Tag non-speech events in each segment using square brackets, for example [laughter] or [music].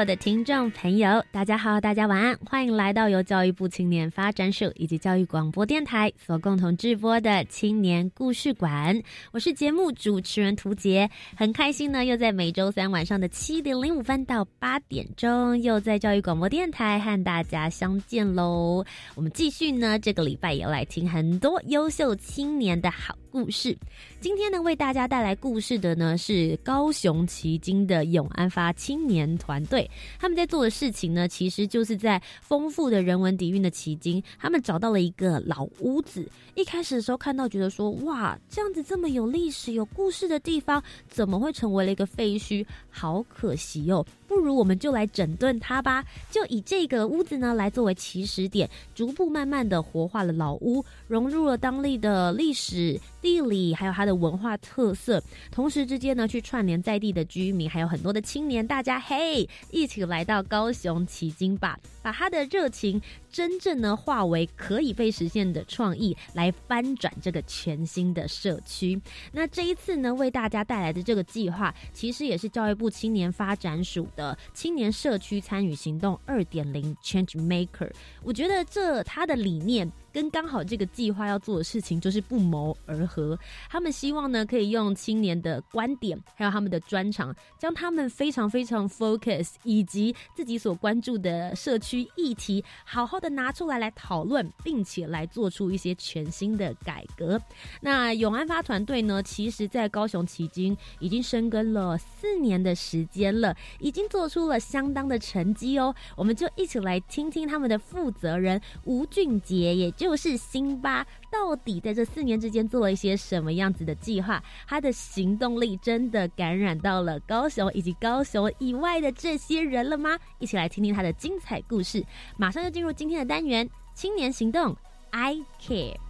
我的听众朋友，大家好，大家晚安，欢迎来到由教育部青年发展署以及教育广播电台所共同制播的青年故事馆。我是节目主持人涂杰，很开心呢，又在每周三晚上的七点零五分到八点钟，又在教育广播电台和大家相见喽。我们继续呢，这个礼拜也来听很多优秀青年的好。故事，今天呢为大家带来故事的呢是高雄旗津的永安发青年团队，他们在做的事情呢，其实就是在丰富的人文底蕴的旗津，他们找到了一个老屋子。一开始的时候看到，觉得说哇，这样子这么有历史、有故事的地方，怎么会成为了一个废墟？好可惜哦。不如我们就来整顿它吧，就以这个屋子呢来作为起始点，逐步慢慢的活化了老屋，融入了当地的历史、地理，还有它的文化特色，同时之间呢去串联在地的居民，还有很多的青年，大家嘿，一起来到高雄奇经吧，把他的热情。真正呢化为可以被实现的创意，来翻转这个全新的社区。那这一次呢，为大家带来的这个计划，其实也是教育部青年发展署的青年社区参与行动二点零 Change Maker。我觉得这它的理念。跟刚好这个计划要做的事情就是不谋而合。他们希望呢，可以用青年的观点，还有他们的专长，将他们非常非常 focus 以及自己所关注的社区议题，好好的拿出来来讨论，并且来做出一些全新的改革。那永安发团队呢，其实在高雄迄今已经深耕了四年的时间了，已经做出了相当的成绩哦。我们就一起来听听他们的负责人吴俊杰也。就是辛巴到底在这四年之间做了一些什么样子的计划？他的行动力真的感染到了高雄以及高雄以外的这些人了吗？一起来听听他的精彩故事。马上就进入今天的单元——青年行动，I Care。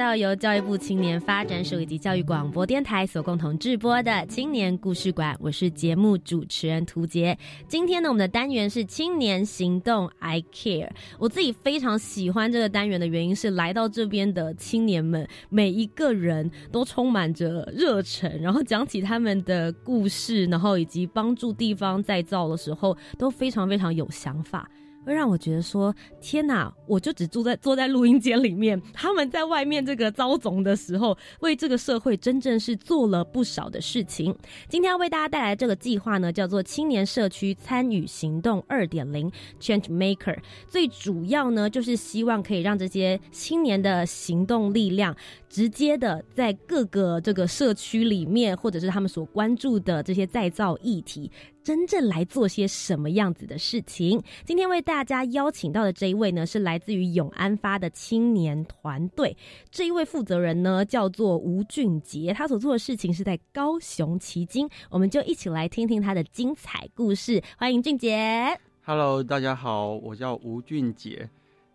到由教育部青年发展署以及教育广播电台所共同制播的青年故事馆。我是节目主持人涂杰。今天呢，我们的单元是青年行动 I Care。我自己非常喜欢这个单元的原因是，来到这边的青年们每一个人都充满着热忱，然后讲起他们的故事，然后以及帮助地方再造的时候，都非常非常有想法。会让我觉得说，天哪！我就只住在坐在录音间里面，他们在外面这个遭总的时候，为这个社会真正是做了不少的事情。今天要为大家带来这个计划呢，叫做青年社区参与行动二点零 （Change Maker）。最主要呢，就是希望可以让这些青年的行动力量，直接的在各个这个社区里面，或者是他们所关注的这些再造议题。真正来做些什么样子的事情？今天为大家邀请到的这一位呢，是来自于永安发的青年团队。这一位负责人呢，叫做吴俊杰，他所做的事情是在高雄旗津。我们就一起来听听他的精彩故事。欢迎俊杰。Hello，大家好，我叫吴俊杰，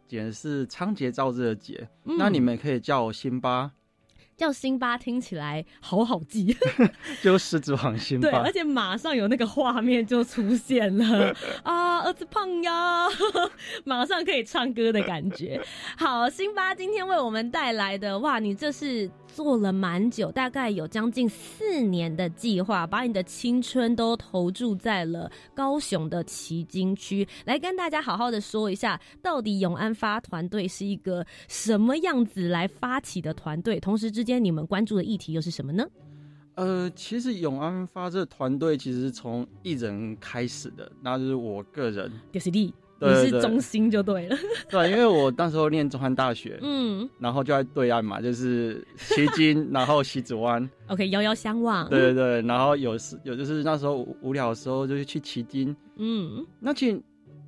杰是仓颉造字的杰，那你们可以叫我辛巴。叫辛巴听起来好好记，[laughs] 就狮子王辛巴。对，而且马上有那个画面就出现了 [laughs] 啊，儿子胖呀，[laughs] 马上可以唱歌的感觉。好，辛巴今天为我们带来的哇，你这是做了蛮久，大概有将近四年的计划，把你的青春都投注在了高雄的旗津区，来跟大家好好的说一下，到底永安发团队是一个什么样子来发起的团队，同时之。间你们关注的议题又是什么呢？呃，其实永安发这团队其实是从艺人开始的，那就是我个人，就是你，你是中心就对了。[laughs] 对，因为我那时候念中山大学，[laughs] 嗯，然后就在对岸嘛，就是旗津，[laughs] 然后西子湾，OK，遥遥相望。对对对，然后有时有就是那时候无聊的时候就是去旗津，嗯，那其实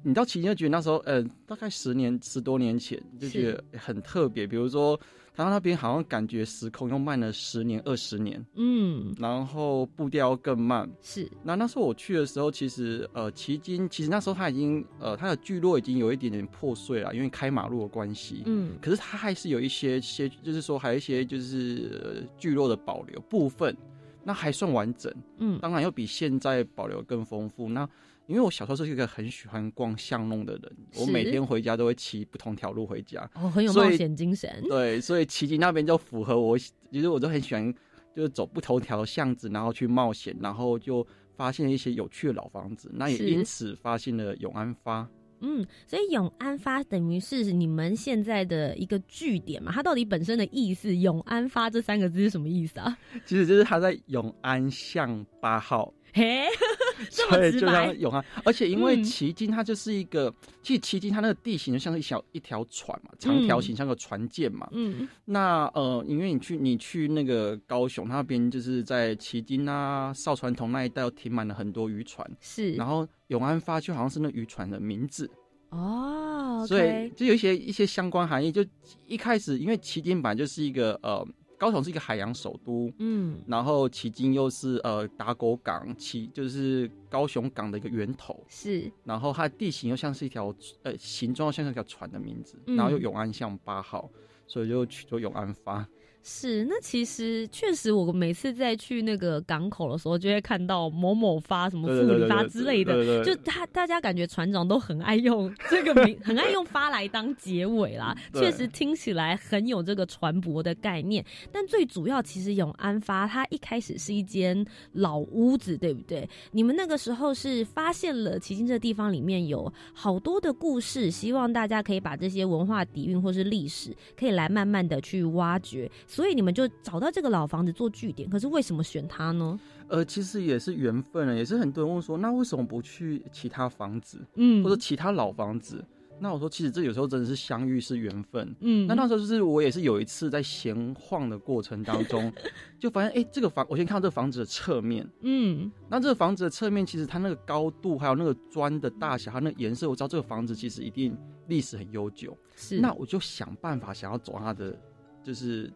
你到旗津就觉得那时候，呃，大概十年十多年前就觉得很特别，比如说。台湾那边好像感觉时空又慢了十年二十年，嗯，然后步调更慢。是，那那时候我去的时候，其实呃，旗津其实那时候它已经呃，它的聚落已经有一点点破碎了，因为开马路的关系。嗯，可是它还是有一些些，就是说还有一些就是聚落的保留部分，那还算完整。嗯，当然要比现在保留更丰富。那因为我小时候是一个很喜欢逛巷弄的人，我每天回家都会骑不同条路回家，哦，很有冒险精神。对，所以骑进那边就符合我，其实我都很喜欢，就是走不同条巷子，然后去冒险，然后就发现一些有趣的老房子，那也因此发现了永安发。嗯，所以永安发等于是你们现在的一个据点嘛？它到底本身的意思，永安发这三个字是什么意思啊？[laughs] 其实就是它在永安巷八号。嘿，[laughs] 所以就像永安，而且因为旗津它就是一个，其实旗津它那个地形就像是一小一条船嘛，长条形像个船舰嘛。嗯，那呃，因为你去你去那个高雄那边，就是在旗津啊、少船头那一带，停满了很多渔船。是，然后永安发就好像是那渔船的名字哦，所以就有一些一些相关含义。就一开始，因为旗津本来就是一个呃。高雄是一个海洋首都，嗯，然后旗津又是呃打狗港，其就是高雄港的一个源头，是，然后它的地形又像是一条呃形状像是一条船的名字，然后又永安巷八号，所以就取做永安发。是，那其实确实，我每次在去那个港口的时候，就会看到某某发什么富里发之类的，就他大家感觉船长都很爱用这个名，很爱用发来当结尾啦。[laughs] 确实听起来很有这个船舶的概念，但最主要其实永安发它一开始是一间老屋子，对不对？你们那个时候是发现了旗津这地方里面有好多的故事，希望大家可以把这些文化底蕴或是历史，可以来慢慢的去挖掘。所以你们就找到这个老房子做据点，可是为什么选它呢？呃，其实也是缘分了，也是很多人问说，那为什么不去其他房子，嗯，或者其他老房子？那我说，其实这有时候真的是相遇是缘分，嗯。那那时候就是我也是有一次在闲晃的过程当中，[laughs] 就发现，哎，这个房，我先看到这个房子的侧面，嗯。那这个房子的侧面，其实它那个高度，还有那个砖的大小，它那个颜色，我知道这个房子其实一定历史很悠久，是。那我就想办法想要走它的，就是。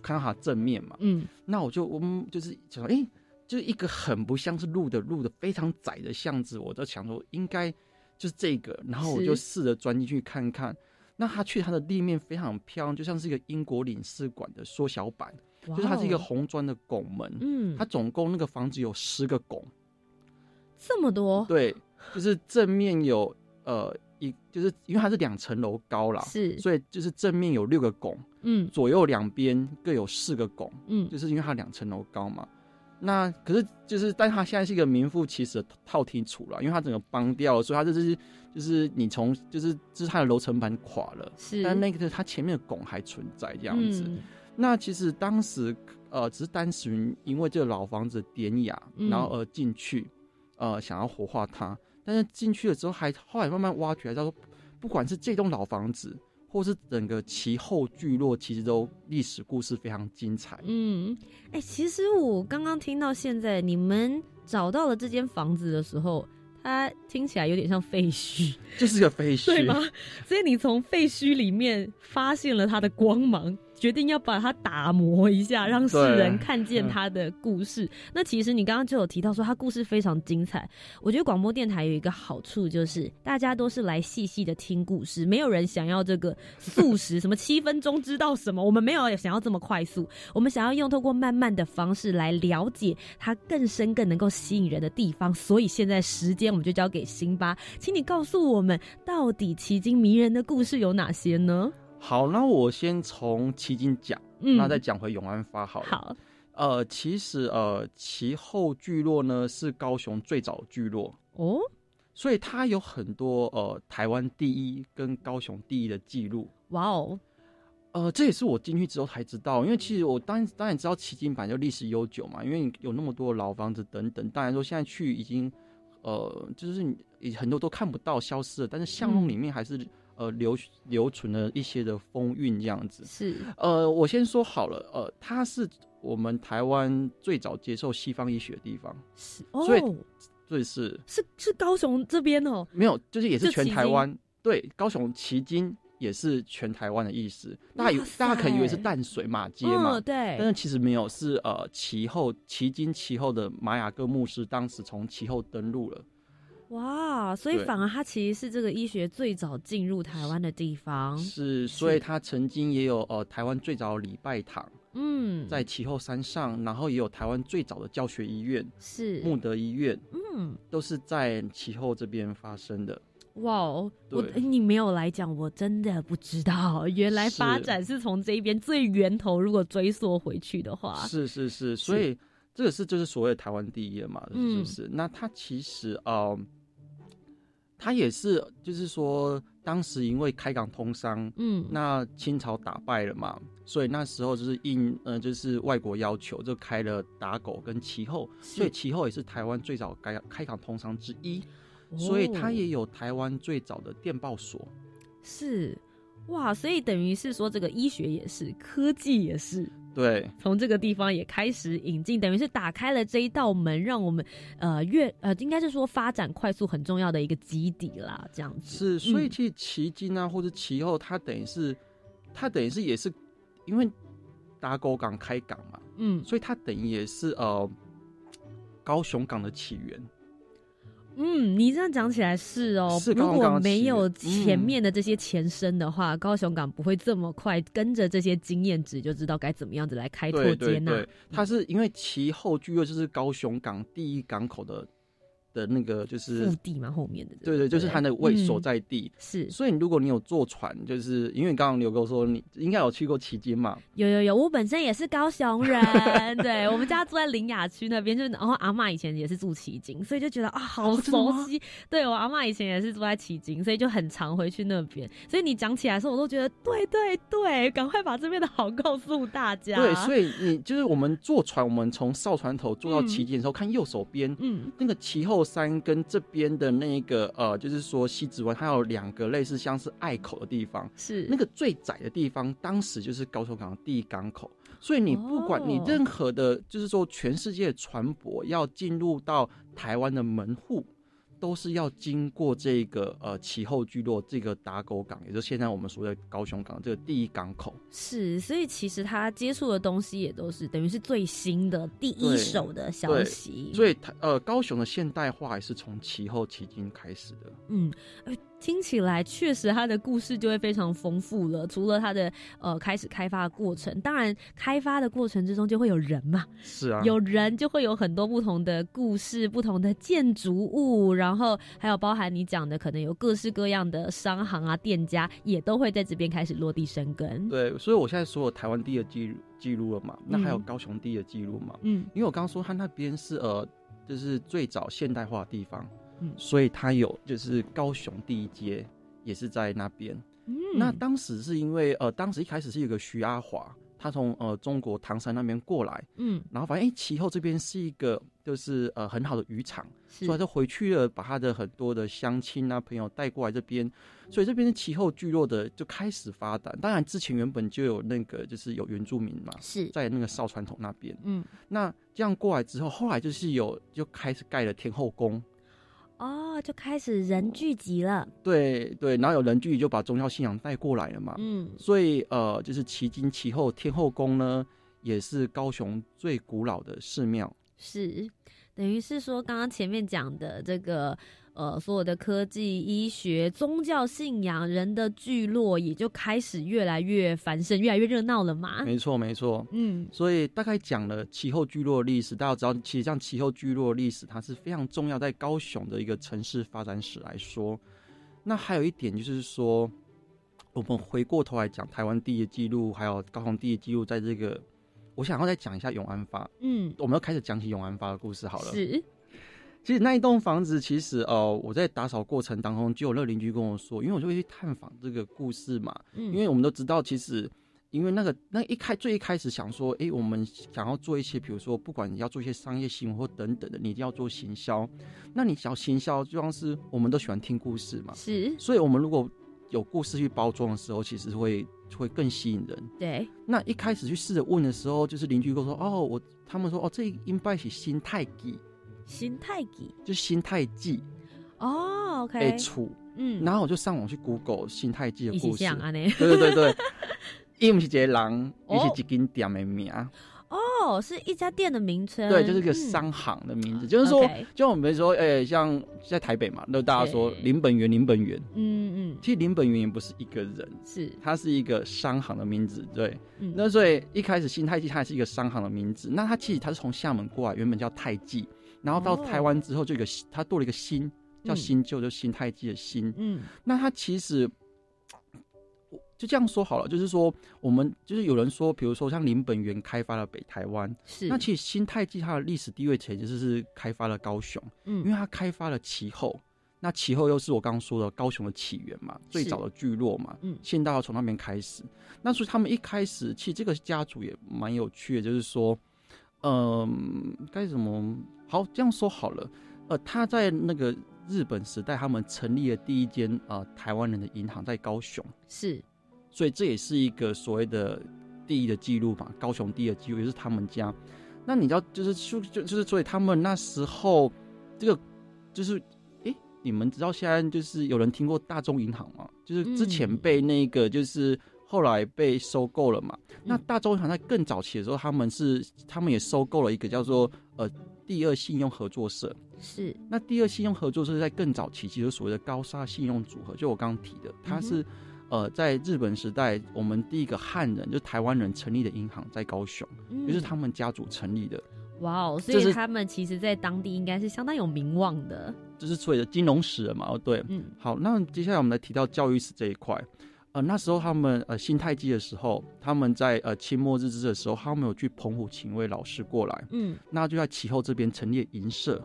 看到它正面嘛，嗯，那我就我们就是想说，哎，就是一个很不像是路的路的非常窄的巷子，我在想说应该就是这个，然后我就试着钻进去看看，那它去它的立面非常漂亮，就像是一个英国领事馆的缩小版，就是它是一个红砖的拱门。嗯，它总共那个房子有十个拱，这么多？对，就是正面有呃一，就是因为它是两层楼高啦，是，所以就是正面有六个拱，嗯，左右两边各有四个拱，嗯，就是因为它两层楼高嘛。那可是就是，但它现在是一个名副其实的套厅处了，因为它整个崩掉，所以它这是就是你从就是就是它的楼层板垮了，是，但那个它前面的拱还存在这样子。那其实当时呃只是单纯因为这个老房子典雅，然后而进去，呃想要活化它，但是进去了之后还后来慢慢挖掘，他说不管是这栋老房子。或是整个其后聚落，其实都历史故事非常精彩。嗯，哎，其实我刚刚听到现在你们找到了这间房子的时候，它听起来有点像废墟，就是个废墟，对吗？所以你从废墟里面发现了它的光芒。决定要把它打磨一下，让世人看见他的故事。那其实你刚刚就有提到说，他故事非常精彩。我觉得广播电台有一个好处，就是大家都是来细细的听故事，没有人想要这个速食，[laughs] 什么七分钟知道什么。我们没有想要这么快速，我们想要用透过慢慢的方式来了解它更深、更能够吸引人的地方。所以现在时间我们就交给辛巴，请你告诉我们，到底奇经迷人的故事有哪些呢？好，那我先从奇经讲，那再讲回永安发好了。好，呃，其实呃，其后聚落呢是高雄最早聚落哦，所以它有很多呃台湾第一跟高雄第一的记录。哇哦，呃，这也是我进去之后才知道，因为其实我当当然知道奇经版就历史悠久嘛，因为有那么多老房子等等。当然说现在去已经呃，就是你很多都看不到，消失了，但是巷弄里面还是。呃，留留存了一些的风韵这样子是。呃，我先说好了，呃，它是我们台湾最早接受西方医学的地方，是，所以，所以是是是高雄这边哦，没有，就是也是全台湾，对，高雄旗津也是全台湾的意思。大家有大家可能以为是淡水马街嘛，对，但是其实没有，是呃，其后旗津其后的玛雅各牧师当时从其后登陆了。哇，所以反而它其实是这个医学最早进入台湾的地方。是，所以它曾经也有呃台湾最早的礼拜堂，嗯，在其后山上，然后也有台湾最早的教学医院，是穆德医院，嗯，都是在其后这边发生的。哇哦，我你没有来讲，我真的不知道，原来发展是从这边最源头，如果追溯回去的话，是是是，所以这个是就是所谓的台湾第一嘛，是不是？那它其实呃。他也是，就是说，当时因为开港通商，嗯，那清朝打败了嘛，所以那时候就是应，呃，就是外国要求，就开了打狗跟其后，所以其后也是台湾最早开开港通商之一，所以它也有台湾最早的电报所，是，哇，所以等于是说这个医学也是，科技也是。对，从这个地方也开始引进，等于是打开了这一道门，让我们呃越呃应该是说发展快速很重要的一个基底啦，这样子。是，所以其实奇经啊或者其后，它等于是它等于是也是因为打狗港开港嘛，嗯，所以它等于也是呃高雄港的起源。嗯，你这样讲起来是哦。如果没有前面的这些前身的话，高雄港不会这么快跟着这些经验值就知道该怎么样子来开拓接纳。它是因为其后聚落就是高雄港第一港口的。的那个就是腹地嘛，后面的对对，就是它的位所在地是。所以如果你有坐船，就是因为刚刚刘哥说你应该有去过旗津嘛，有有有，我本身也是高雄人，对我们家住在林雅区那边，就然后阿妈以前也是住旗津，所以就觉得啊好熟悉。对我阿妈以前也是住在旗津，所以就很常回去那边。所以你讲起来的时候，我都觉得对对对，赶快把这边的好告诉大家。对，所以你就是我们坐船，我们从哨船头坐到旗津的时候，看右手边，嗯，那个旗后。山跟这边的那个呃，就是说西子湾，它有两个类似像是隘口的地方，是。那个最窄的地方，当时就是高雄港第一港口，所以你不管你任何的，就是说全世界船舶要进入到台湾的门户。都是要经过这个呃其后聚落这个打狗港，也就是现在我们所谓的高雄港这个第一港口。是，所以其实他接触的东西也都是等于是最新的第一手的消息。所以，呃，高雄的现代化也是从其后迄今开始的。嗯，听起来确实它的故事就会非常丰富了。除了它的呃开始开发的过程，当然开发的过程之中就会有人嘛，是啊，有人就会有很多不同的故事、不同的建筑物，然后还有包含你讲的，可能有各式各样的商行啊、店家也都会在这边开始落地生根。对，所以我现在说台湾第二记录记录了嘛，那还有高雄第二记录嘛，嗯，因为我刚刚说他那边是呃，就是最早现代化的地方。所以他有就是高雄第一街也是在那边。嗯，那当时是因为呃，当时一开始是有个徐阿华，他从呃中国唐山那边过来，嗯，然后发现哎，其后这边是一个就是呃很好的渔场，所以就回去了，把他的很多的乡亲啊朋友带过来这边，所以这边的其后聚落的就开始发展。当然之前原本就有那个就是有原住民嘛，是。在那个少传统那边，嗯，那这样过来之后，后来就是有就开始盖了天后宫。哦，就开始人聚集了。对对，然后有人聚集，就把宗教信仰带过来了嘛。嗯，所以呃，就是其今其后天后宫呢，也是高雄最古老的寺庙。是，等于是说刚刚前面讲的这个。呃，所有的科技、医学、宗教信仰，人的聚落也就开始越来越繁盛，越来越热闹了嘛。没错，没错。嗯，所以大概讲了其后聚落历史，大家知道，其实像其后聚落历史，它是非常重要，在高雄的一个城市发展史来说。那还有一点就是说，我们回过头来讲台湾第一记录，还有高雄第一记录，在这个，我想要再讲一下永安发。嗯，我们要开始讲起永安发的故事好了。是。其实那一栋房子，其实呃，我在打扫过程当中，就有那个邻居跟我说，因为我就会去探访这个故事嘛。嗯。因为我们都知道，其实因为那个那一开最一开始想说，哎，我们想要做一些，比如说，不管你要做一些商业新闻或等等的，你一定要做行销。那你想要行销，就像是我们都喜欢听故事嘛。是。所以我们如果有故事去包装的时候，其实会会更吸引人。对。那一开始去试着问的时候，就是邻居跟我说，哦，我他们说，哦，这应该是心态记。心太记。就心太记。哦，OK，哎，处，嗯，然后我就上网去 Google 心太记的故事，对对对对，因为 [laughs] 是一个人，也是一间店的名，哦，是一家店的名称，对，就是个商行的名字，就是说，就我们说，哎，像在台北嘛，那大家说林本源，林本源，嗯嗯，其实林本源也不是一个人，是，他是一个商行的名字，对，那所以一开始新泰记它是一个商行的名字，那它其实它是从厦门过来，原本叫泰记。然后到台湾之后，就一个他多了一个新，叫新旧，就新太极的新。嗯，那他其实就这样说好了，就是说我们就是有人说，比如说像林本源开发了北台湾，是。那其实新太极它的历史地位其实是开发了高雄，嗯，因为它开发了其后，那其后又是我刚刚说的高雄的起源嘛，最早的聚落嘛，嗯，现在要从那边开始，那所以他们一开始其实这个家族也蛮有趣的，就是说。嗯，该怎么好？这样说好了，呃，他在那个日本时代，他们成立了第一间呃台湾人的银行，在高雄，是，所以这也是一个所谓的第一的记录嘛，高雄第一的记录也是他们家。那你知道，就是就就就是所以他们那时候这个就是，哎，你们知道现在就是有人听过大众银行吗？就是之前被那个就是。后来被收购了嘛？那大众银行在更早期的时候，他们是他们也收购了一个叫做呃第二信用合作社。是。那第二信用合作社在更早期，其实所谓的高沙信用组合，就我刚刚提的，它是呃在日本时代我们第一个汉人就台湾人成立的银行，在高雄，就是他们家族成立的。哇哦！所以他们其实在当地应该是相当有名望的。这是所谓的金融史嘛？哦，对。嗯。好，那接下来我们来提到教育史这一块。呃，那时候他们呃新太基的时候，他们在呃清末日治的时候，他们有去澎湖请一位老师过来，嗯，那就在其后这边成立银社。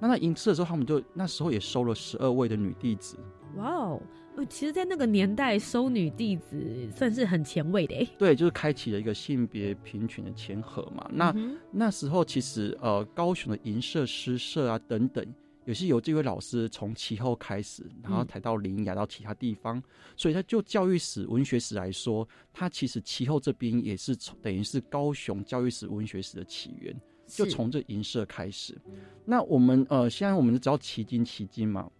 那那银社的时候，他们就那时候也收了十二位的女弟子。哇哦，呃，其实，在那个年代收女弟子算是很前卫的。对，就是开启了一个性别平权的前河嘛。那那时候其实呃，高雄的银社、诗社啊等等。也是由这位老师从其后开始，然后抬到林雅到其他地方，所以他就教育史、文学史来说，他其实其后这边也是从等于是高雄教育史、文学史的起源，就从这银社开始。那我们呃，现在我们知道旗津，旗津嘛，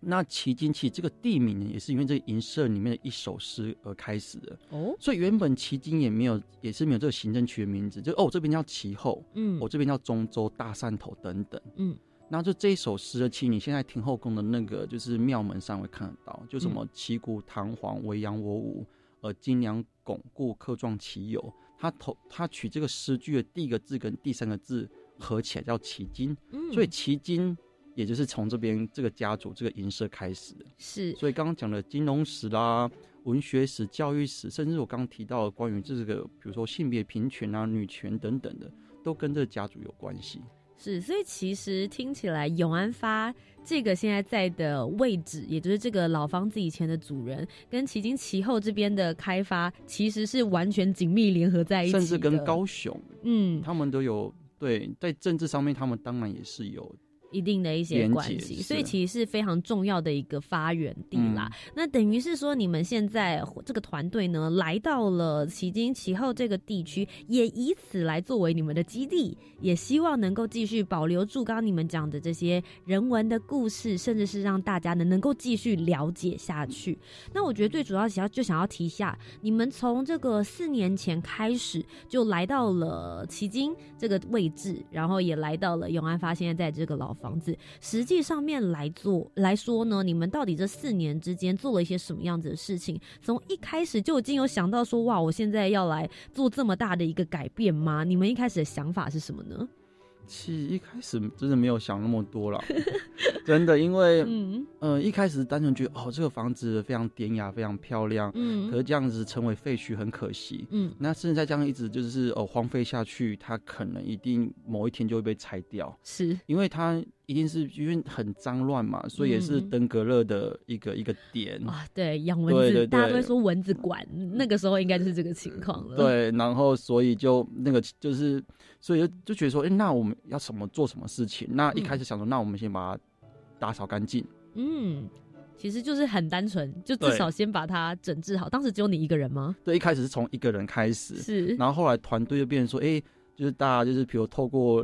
那旗津其实这个地名呢，也是因为这银社里面的一首诗而开始的哦。所以原本旗津也没有，也是没有这个行政区的名字，就哦这边叫旗后，嗯，我这边叫中州、大汕头等等，嗯。然后就这一首诗的，其实你现在听后宫的那个就是庙门上会看得到，就什么旗鼓堂皇，为扬我舞，呃，金梁巩固，客壮其友。他头他取这个诗句的第一个字跟第三个字合起来叫旗金，所以旗金也就是从这边这个家族这个银社开始的。是，所以刚刚讲的金融史啦、文学史、教育史，甚至我刚刚提到关于这个，比如说性别平权啊、女权等等的，都跟这个家族有关系。是，所以其实听起来永安发这个现在在的位置，也就是这个老房子以前的主人，跟迄今其后这边的开发，其实是完全紧密联合在一起甚至跟高雄，嗯，他们都有对在政治上面，他们当然也是有。一定的一些关系，所以其实是非常重要的一个发源地啦。那等于是说，你们现在这个团队呢，来到了迄今其后这个地区，也以此来作为你们的基地，也希望能够继续保留住刚刚你们讲的这些人文的故事，甚至是让大家呢能够继续了解下去。那我觉得最主要想要就想要提一下，你们从这个四年前开始就来到了迄今这个位置，然后也来到了永安发现在在这个老。房子实际上面来做来说呢，你们到底这四年之间做了一些什么样子的事情？从一开始就已经有想到说，哇，我现在要来做这么大的一个改变吗？你们一开始的想法是什么呢？其实一开始真的没有想那么多了，[laughs] 真的，因为嗯。呃一开始单纯觉得哦这个房子非常典雅，非常漂亮，嗯，可是这样子成为废墟很可惜，嗯，那甚至再这样一直就是哦荒废下去，它可能一定某一天就会被拆掉，是。因为它。一定是因为很脏乱嘛，所以也是登革热的一个一个点啊。对，养蚊子，大家都会说蚊子馆，那个时候应该就是这个情况了。对，然后所以就那个就是，所以就就觉得说，哎，那我们要什么做什么事情？那一开始想说，那我们先把它打扫干净。嗯，其实就是很单纯，就至少先把它整治好。当时只有你一个人吗？对，一开始是从一个人开始，是，然后后来团队就变成说，哎，就是大家就是比如透过。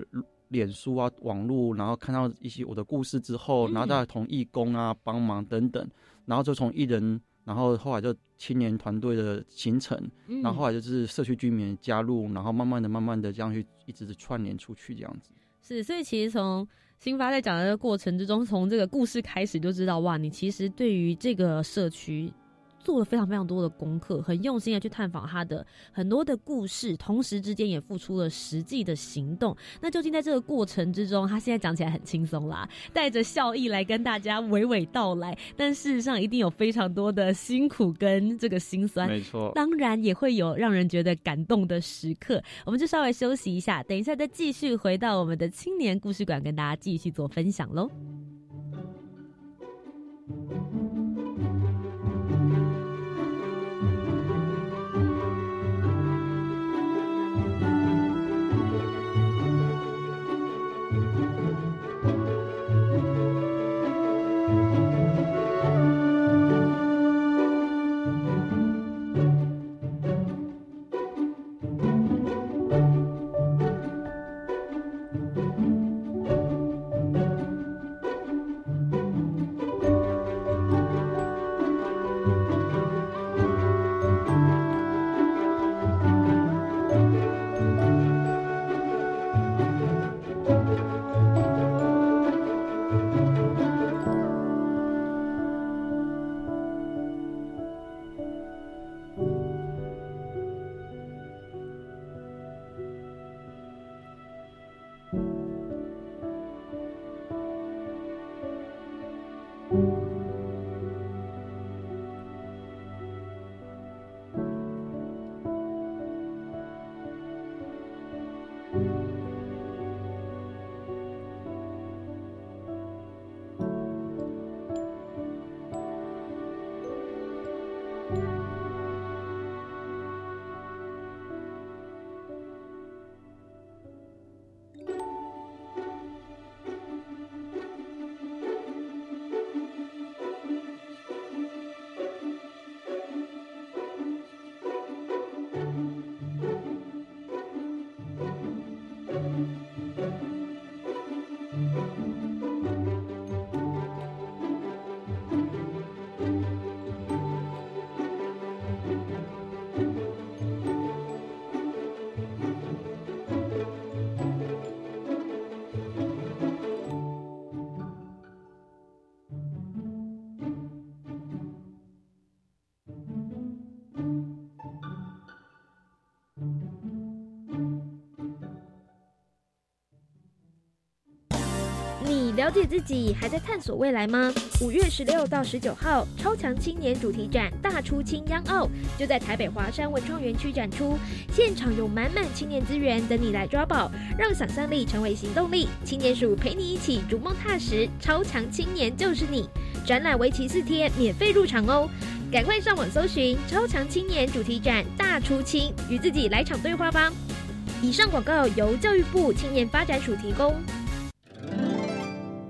脸书啊，网络，然后看到一些我的故事之后，然后再同义工啊帮忙等等，然后就从艺人，然后后来就青年团队的形成，然后后来就是社区居民加入，然后慢慢的、慢慢的这样去一直是串联出去这样子。是，所以其实从新发在讲的过程之中，从这个故事开始就知道，哇，你其实对于这个社区。做了非常非常多的功课，很用心的去探访他的很多的故事，同时之间也付出了实际的行动。那究竟在这个过程之中，他现在讲起来很轻松啦，带着笑意来跟大家娓娓道来，但事实上一定有非常多的辛苦跟这个心酸。没错，当然也会有让人觉得感动的时刻。我们就稍微休息一下，等一下再继续回到我们的青年故事馆，跟大家继续做分享喽。了解自己，还在探索未来吗？五月十六到十九号，超强青年主题展大出青央奥就在台北华山文创园区展出，现场有满满青年资源等你来抓宝，让想象力成为行动力。青年署陪你一起逐梦踏实，超强青年就是你。展览为期四天，免费入场哦！赶快上网搜寻“超强青年主题展大出青”，与自己来场对话吧。以上广告由教育部青年发展署提供。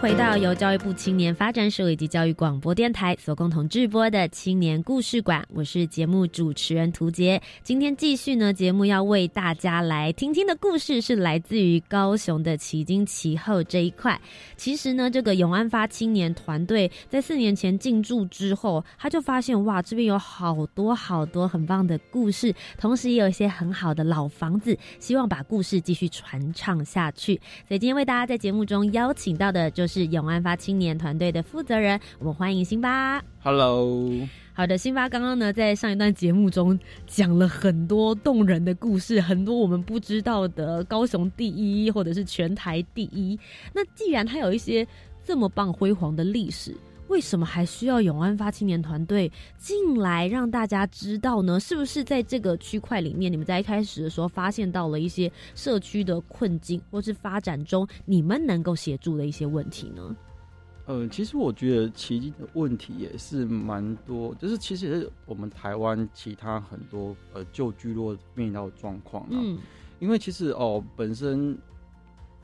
回到由教育部青年发展署以及教育广播电台所共同制播的青年故事馆，我是节目主持人涂杰。今天继续呢，节目要为大家来听听的故事是来自于高雄的奇经其后这一块。其实呢，这个永安发青年团队在四年前进驻之后，他就发现哇，这边有好多好多很棒的故事，同时也有一些很好的老房子，希望把故事继续传唱下去。所以今天为大家在节目中邀请到的就。是永安发青年团队的负责人，我们欢迎辛巴。Hello，好的，辛巴刚刚呢在上一段节目中讲了很多动人的故事，很多我们不知道的高雄第一或者是全台第一。那既然他有一些这么棒辉煌的历史。为什么还需要永安发青年团队进来让大家知道呢？是不是在这个区块里面，你们在一开始的时候发现到了一些社区的困境，或是发展中你们能够协助的一些问题呢？呃，其实我觉得奇迹的问题也是蛮多，就是其实是我们台湾其他很多呃旧聚落面临到的状况。嗯，因为其实哦本身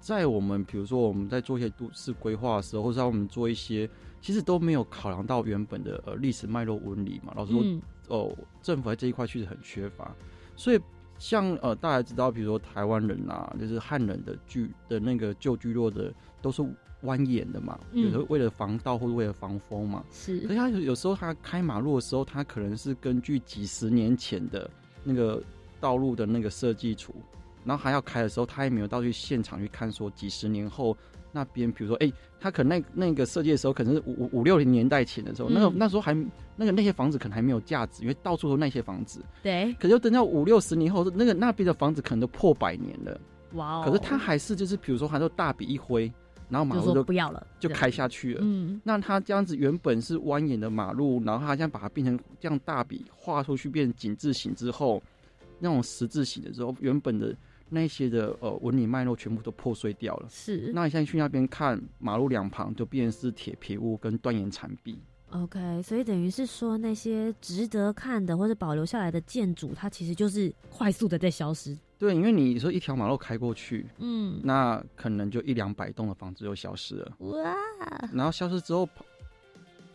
在我们比如说我们在做一些都市规划的时候，或者让我们做一些。其实都没有考量到原本的呃历史脉络纹理嘛。老实说，哦，政府在这一块确实很缺乏。所以像呃大家知道，比如说台湾人啊，就是汉人的聚的那个旧居落的，都是蜿蜒的嘛，有时候为了防盗或者为了防风嘛。是。所以他有有时候他开马路的时候，他可能是根据几十年前的那个道路的那个设计图，然后还要开的时候，他也没有到去现场去看，说几十年后。那边，比如说，哎，他可能那那个设计的时候，可能是五五六零年代前的时候，那个那时候还那个那些房子可能还没有价值，因为到处都那些房子。对。可是等到五六十年后，那个那边的房子可能都破百年了。哇哦。可是他还是就是，比如说，他就大笔一挥，然后马路就不要了，就开下去了。嗯。那他这样子原本是蜿蜒的马路，然后他现在把它变成这样大笔画出去，变成井字形之后，那种十字形的时候，原本的。那些的呃纹理脉络全部都破碎掉了。是。那你现在去那边看，马路两旁就变成是铁皮屋跟断岩残壁。OK，所以等于是说那些值得看的或者保留下来的建筑，它其实就是快速的在消失。对，因为你说一条马路开过去，嗯，那可能就一两百栋的房子就消失了。哇。然后消失之后，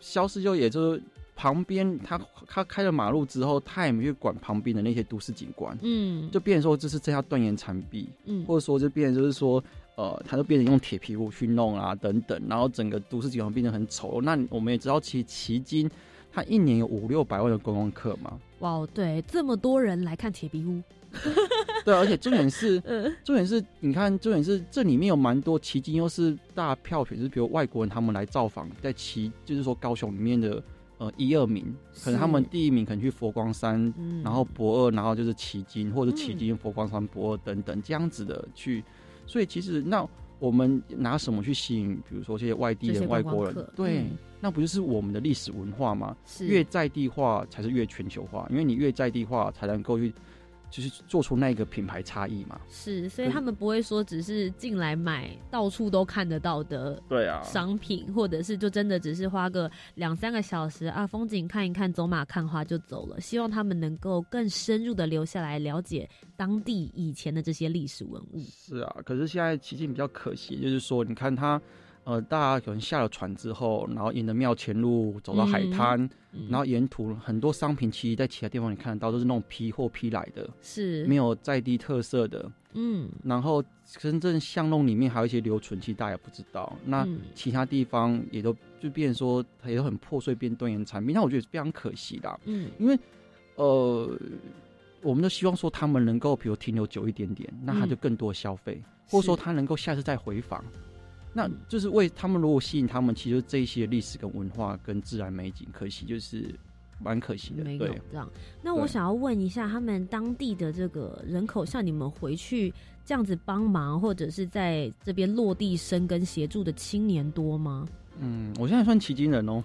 消失就也就是。旁边，他他开了马路之后，他也没去管旁边的那些都市景观，嗯，就变成说这是这条断岩残壁，嗯，或者说就变成就是说，呃，他就变成用铁皮屋去弄啊等等，然后整个都市景观变得很丑。那我们也知道，其实奇经它一年有五六百万的观光客嘛，哇，对，这么多人来看铁皮屋。[laughs] 对，而且重点是，[laughs] 重点是，你看，重点是这里面有蛮多奇经，又是大票选，是比如外国人他们来造访，在奇，就是说高雄里面的呃一二名，可能他们第一名可能去佛光山，然后博二，然后就是奇经或者奇经佛光山博二等等这样子的去，所以其实那我们拿什么去吸引，比如说这些外地人、外国人？对，那不就是我们的历史文化吗？越在地化才是越全球化，因为你越在地化才能够去。就是做出那个品牌差异嘛，是，所以他们不会说只是进来买到处都看得到的对啊商品，或者是就真的只是花个两三个小时啊，风景看一看，走马看花就走了。希望他们能够更深入的留下来，了解当地以前的这些历史文物。是啊，可是现在其实比较可惜，就是说你看他。呃，大家可能下了船之后，然后沿着庙前路走到海滩，然后沿途很多商品，其实在其他地方你看得到都是那种批货批来的，是没有在地特色的。嗯，然后深圳巷弄里面还有一些留存，其实大家也不知道。那其他地方也都就变说，它也都很破碎，变断言产品。那我觉得非常可惜的。嗯，因为呃，我们都希望说他们能够比如停留久一点点，那他就更多消费，或者说他能够下次再回访。那就是为他们，如果吸引他们，其实这一些历史跟文化跟自然美景，可惜就是蛮可惜的。没有这样。那我想要问一下，他们当地的这个人口，像你们回去这样子帮忙，或者是在这边落地生根协助的青年多吗？嗯，我现在算奇经人哦，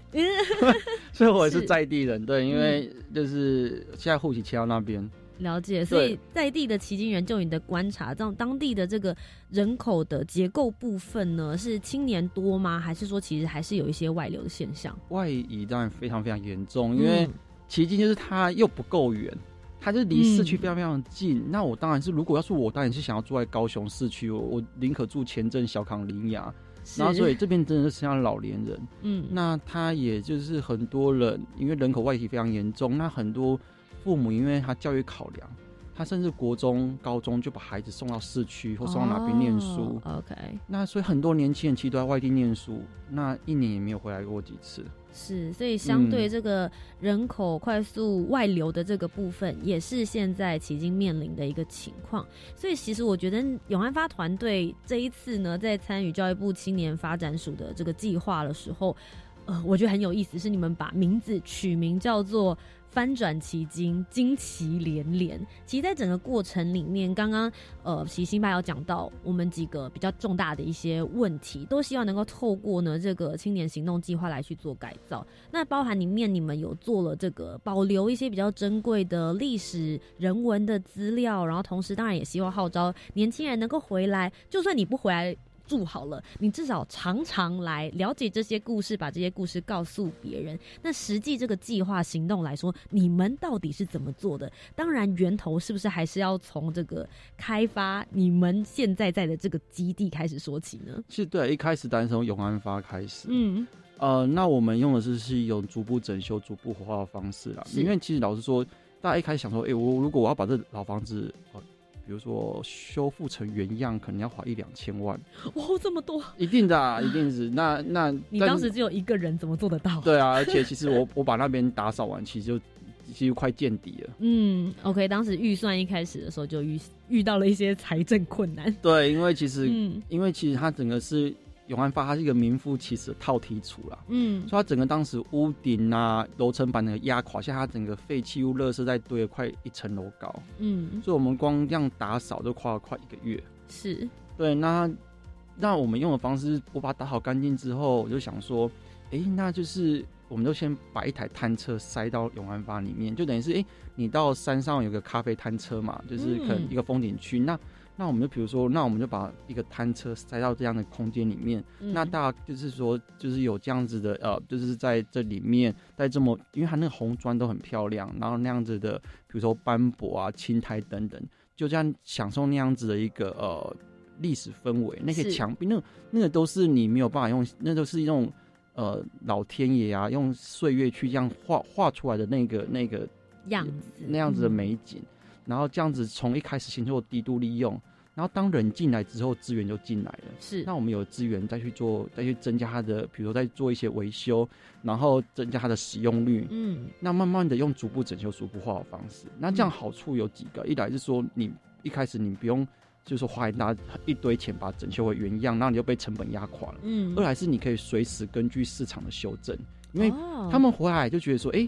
[laughs] 所以我也是在地人。对，因为就是现在户籍迁到那边。了解，所以在地的奇经人，就你的观察，这样当地的这个人口的结构部分呢，是青年多吗？还是说其实还是有一些外流的现象？外移当然非常非常严重，因为奇经就是它又不够远，它就离市区非常非常近。那我当然是，如果要是我，当然是想要住在高雄市区，我我宁可住前镇小康林雅。然后所以这边真的是剩下老年人，嗯，那他也就是很多人，因为人口外移非常严重，那很多。父母因为他教育考量，他甚至国中、高中就把孩子送到市区或送到哪边念书。OK，那所以很多年轻人其实都在外地念书，那一年也没有回来过几次。是，所以相对这个人口快速外流的这个部分，也是现在迄今面临的一个情况。所以其实我觉得永安发团队这一次呢，在参与教育部青年发展署的这个计划的时候，呃，我觉得很有意思，是你们把名字取名叫做。翻转奇经，惊奇连连。其实，在整个过程里面，刚刚呃，喜新爸有讲到我们几个比较重大的一些问题，都希望能够透过呢这个青年行动计划来去做改造。那包含里面你们有做了这个保留一些比较珍贵的历史人文的资料，然后同时当然也希望号召年轻人能够回来，就算你不回来。住好了，你至少常常来了解这些故事，把这些故事告诉别人。那实际这个计划行动来说，你们到底是怎么做的？当然，源头是不是还是要从这个开发你们现在在的这个基地开始说起呢？其实对，一开始当然从永安发开始。嗯，呃，那我们用的是是一种逐步整修、逐步活化的方式啦。因为其实老实说，大家一开始想说，哎，我如果我要把这老房子。比如说修复成原样，可能要花一两千万。哇，这么多！一定的，啊一定是。[laughs] 那那你当时只有一个人，怎么做得到？对啊，[laughs] 而且其实我我把那边打扫完，其实就其实快见底了。嗯，OK，当时预算一开始的时候就遇遇到了一些财政困难。对，因为其实，因为其实它整个是。永安发它是一个名副其实的套体处啦，嗯，所以它整个当时屋顶啊、楼层把那个压垮，像它整个废弃物、垃圾在堆了快一层楼高，嗯，所以我们光这样打扫都花了快一个月。是，对，那那我们用的方式，我把它打扫干净之后，我就想说，哎，那就是我们就先把一台摊车塞到永安发里面，就等于是，哎，你到山上有个咖啡摊车嘛，就是可能一个风景区，那。那我们就比如说，那我们就把一个摊车塞到这样的空间里面。那大家就是说，就是有这样子的呃，就是在这里面，在这么，因为它那个红砖都很漂亮，然后那样子的，比如说斑驳啊、青苔等等，就这样享受那样子的一个呃历史氛围。那些墙壁，那那个都是你没有办法用，那都是一种呃老天爷啊，用岁月去这样画画出来的那个那个样子，那样子的美景。然后这样子从一开始先做低度利用，然后当人进来之后，资源就进来了。是，那我们有资源再去做，再去增加它的，比如说再做一些维修，然后增加它的使用率。嗯，那慢慢的用逐步整修、逐步化的方式。那这样好处有几个，一来是说你一开始你不用就是说花一大一堆钱把整修回原样，然后你就被成本压垮了。嗯。二来是你可以随时根据市场的修正，因为他们回来就觉得说，哎，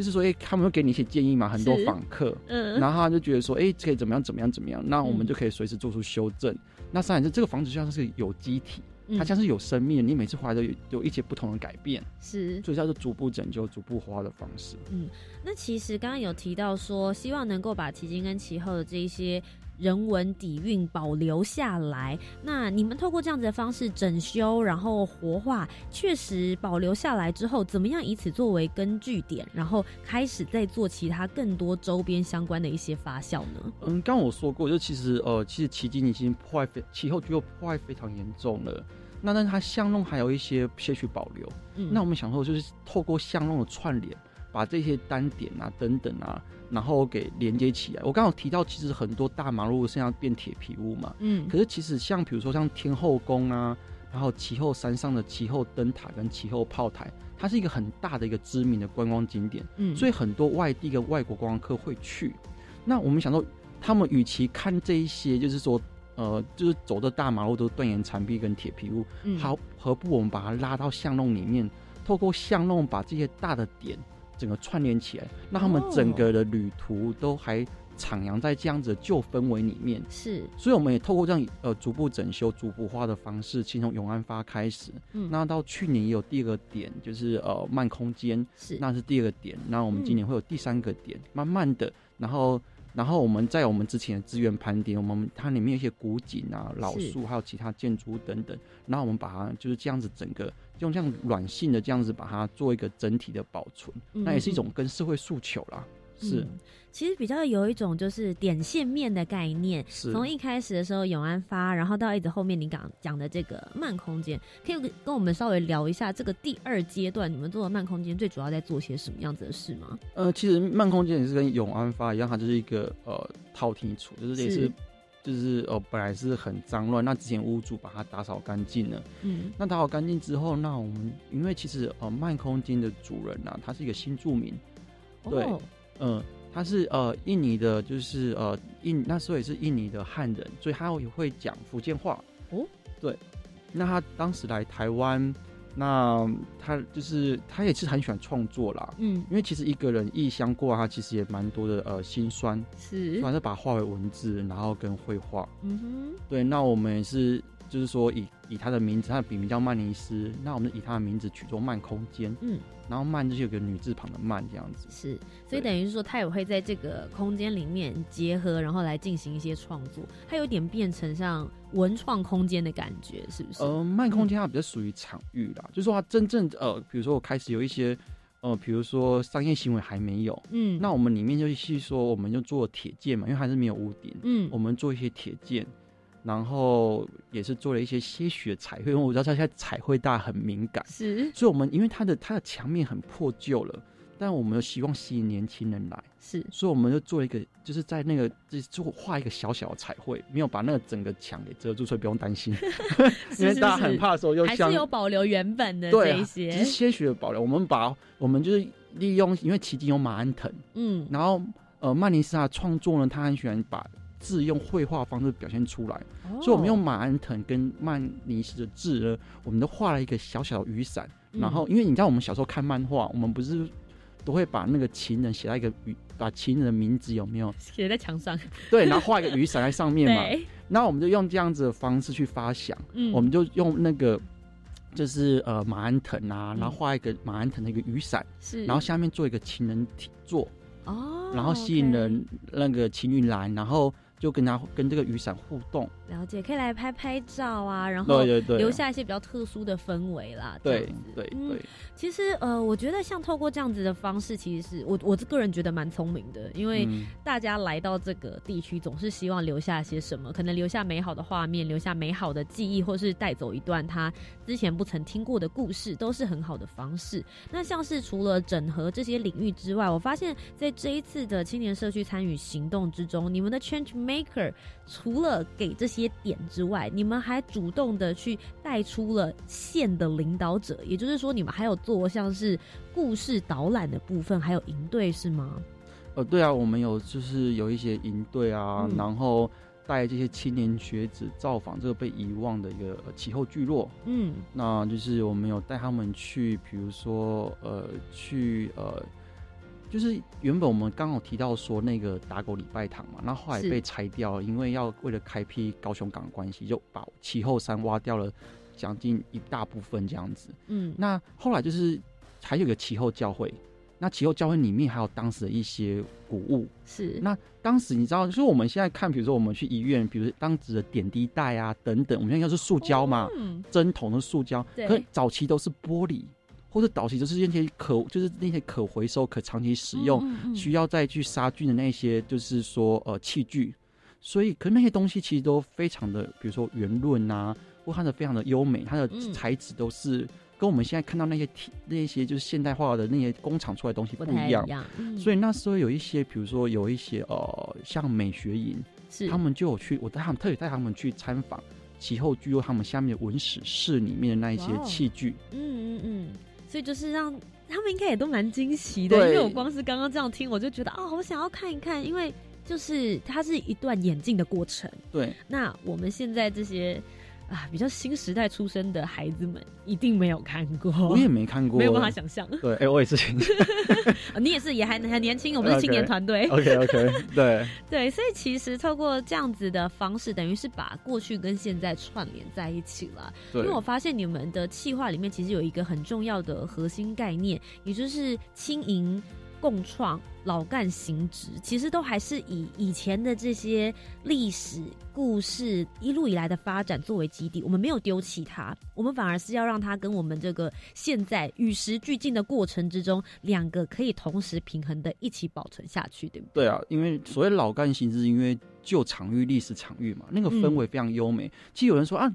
就是说，哎，他们会给你一些建议嘛，很多访客，嗯，然后他就觉得说，哎，可以怎么样怎么样怎么样，那我们就可以随时做出修正。那三来是这个房子像是有机体。它像是有生命，你每次回来都有有一些不同的改变，是，所以叫做逐步拯救、逐步花的方式。嗯，那其实刚刚有提到说，希望能够把奇经跟其后的这一些。人文底蕴保留下来，那你们透过这样子的方式整修，然后活化，确实保留下来之后，怎么样以此作为根据点，然后开始再做其他更多周边相关的一些发酵呢？嗯，刚我说过，就其实呃，其实奇经已经破坏非气候具有破坏非常严重了。那但是它巷弄还有一些些许保留。嗯，那我们想说就是透过巷弄的串联。把这些单点啊、等等啊，然后给连接起来。我刚好提到，其实很多大马路现在变铁皮屋嘛，嗯，可是其实像比如说像天后宫啊，然后其后山上的其后灯塔跟其后炮台，它是一个很大的一个知名的观光景点，嗯，所以很多外地跟外国观光客会去。那我们想说，他们与其看这一些，就是说，呃，就是走的大马路都是断垣残壁跟铁皮屋，好，何不我们把它拉到巷弄里面，透过巷弄把这些大的点。整个串联起来，那他们整个的旅途都还徜徉在这样子的旧氛围里面。是，所以我们也透过这样呃逐步整修、逐步化的方式，先从永安发开始。嗯，那到去年也有第二个点，就是呃慢空间，是，那是第二个点。那我们今年会有第三个点，慢慢的，然后。然后我们在我们之前的资源盘点，我们它里面有一些古井啊、老树，还有其他建筑等等。然后我们把它就是这样子，整个用这样软性的这样子把它做一个整体的保存，那也是一种跟社会诉求啦。是，其实比较有一种就是点线面的概念。从一开始的时候永安发，然后到一直后面你讲讲的这个慢空间，可以跟我们稍微聊一下这个第二阶段，你们做的慢空间最主要在做些什么样子的事吗？呃，其实慢空间也是跟永安发一样，它就是一个呃套题处，就是也是就是哦本来是很脏乱，那之前屋主把它打扫干净了。嗯，那打扫干净之后，那我们因为其实呃慢空间的主人呐，他是一个新住民，对。嗯，他是呃印尼的，就是呃印那时候也是印尼的汉人，所以他也会讲福建话哦。对，那他当时来台湾，那他就是他也是很喜欢创作啦。嗯，因为其实一个人异乡过，他其实也蛮多的呃心酸，是，反正把它化为文字，然后跟绘画。嗯哼，对，那我们也是。就是说，以以他的名字，他的笔名叫曼尼斯，那我们以他的名字取作慢空间，嗯，然后慢就是有个女字旁的慢这样子，是，所以等于是说，他也会在这个空间里面结合，然后来进行一些创作，它有点变成像文创空间的感觉，是不是？呃，慢空间它比较属于场域啦，就是说它真正呃，比如说我开始有一些呃，比如说商业行为还没有，嗯，那我们里面就是说，我们就做铁件嘛，因为还是没有屋顶，嗯，我们做一些铁件。然后也是做了一些些许的彩绘，因为我知道现在彩绘大家很敏感，是，所以我们因为它的它的墙面很破旧了，但我们又希望吸引年轻人来，是，所以我们就做一个，就是在那个就就画一个小小的彩绘，没有把那个整个墙给遮住，所以不用担心，[laughs] 因为大家很怕的时候又还是有保留原本的这一些，只是些许的保留。我们把我们就是利用，因为奇经有马鞍藤，嗯，然后呃曼尼斯他创作呢，他很喜欢把。字用绘画方式表现出来，所以我们用马鞍藤跟曼尼斯的字呢，我们都画了一个小小的雨伞。然后，因为你知道我们小时候看漫画，我们不是都会把那个情人写在一个雨，把情人的名字有没有？写在墙上？对，然后画一个雨伞在上面嘛。[laughs] 然后我们就用这样子的方式去发想，我们就用那个就是呃马鞍藤啊，然后画一个马鞍藤的一个雨伞，是，然后下面做一个情人体座哦，然后吸引人那个情侣来，然后。就跟他跟这个雨伞互动，了解可以来拍拍照啊，然后留下一些比较特殊的氛围啦。对对对，其实呃，我觉得像透过这样子的方式，其实是我我个人觉得蛮聪明的，因为大家来到这个地区，总是希望留下些什么，可能留下美好的画面，留下美好的记忆，或是带走一段他之前不曾听过的故事，都是很好的方式。那像是除了整合这些领域之外，我发现在这一次的青年社区参与行动之中，你们的 change。Maker 除了给这些点之外，你们还主动的去带出了线的领导者，也就是说，你们还有做像是故事导览的部分，还有营队是吗？呃，对啊，我们有就是有一些营队啊，然后带这些青年学子造访这个被遗忘的一个气候聚落。嗯，那就是我们有带他们去，比如说呃，去呃。就是原本我们刚好提到说那个打狗礼拜堂嘛，那后来被拆掉了，因为要为了开辟高雄港的关系，就把旗后山挖掉了将近一大部分这样子。嗯，那后来就是还有个旗后教会，那旗后教会里面还有当时的一些古物。是，那当时你知道，就是我们现在看，比如说我们去医院，比如当时的点滴袋啊等等，我们现在是塑胶嘛，针筒的塑胶，可早期都是玻璃。或者导起就是那些可就是那些可回收可长期使用，需要再去杀菌的那些就是说呃器具，所以可那些东西其实都非常的，比如说圆润啊，或它的非常的优美，它的材质都是跟我们现在看到那些那些就是现代化的那些工厂出来的东西不一样。所以那时候有一些，比如说有一些呃像美学营，他们就有去，我带他们特别带他们去参访，其后具有他们下面的文史室里面的那一些器具。嗯嗯嗯。所以就是让他们应该也都蛮惊喜的，因为我光是刚刚这样听，我就觉得啊，我想要看一看，因为就是它是一段演进的过程。对，那我们现在这些。啊，比较新时代出生的孩子们一定没有看过，我也没看过，没有办法想象。对，哎，我也是，[laughs] 你也是，也还很年轻，我们是青年团队。OK，OK，对，[laughs] 对，所以其实透过这样子的方式，等于是把过去跟现在串联在一起了。因为我发现你们的企划里面其实有一个很重要的核心概念，也就是轻盈。共创老干行职，其实都还是以以前的这些历史故事一路以来的发展作为基地。我们没有丢弃它，我们反而是要让它跟我们这个现在与时俱进的过程之中，两个可以同时平衡的一起保存下去，对不对？对啊，因为所谓老干行职，因为旧场域、历史场域嘛，那个氛围非常优美。其实有人说啊，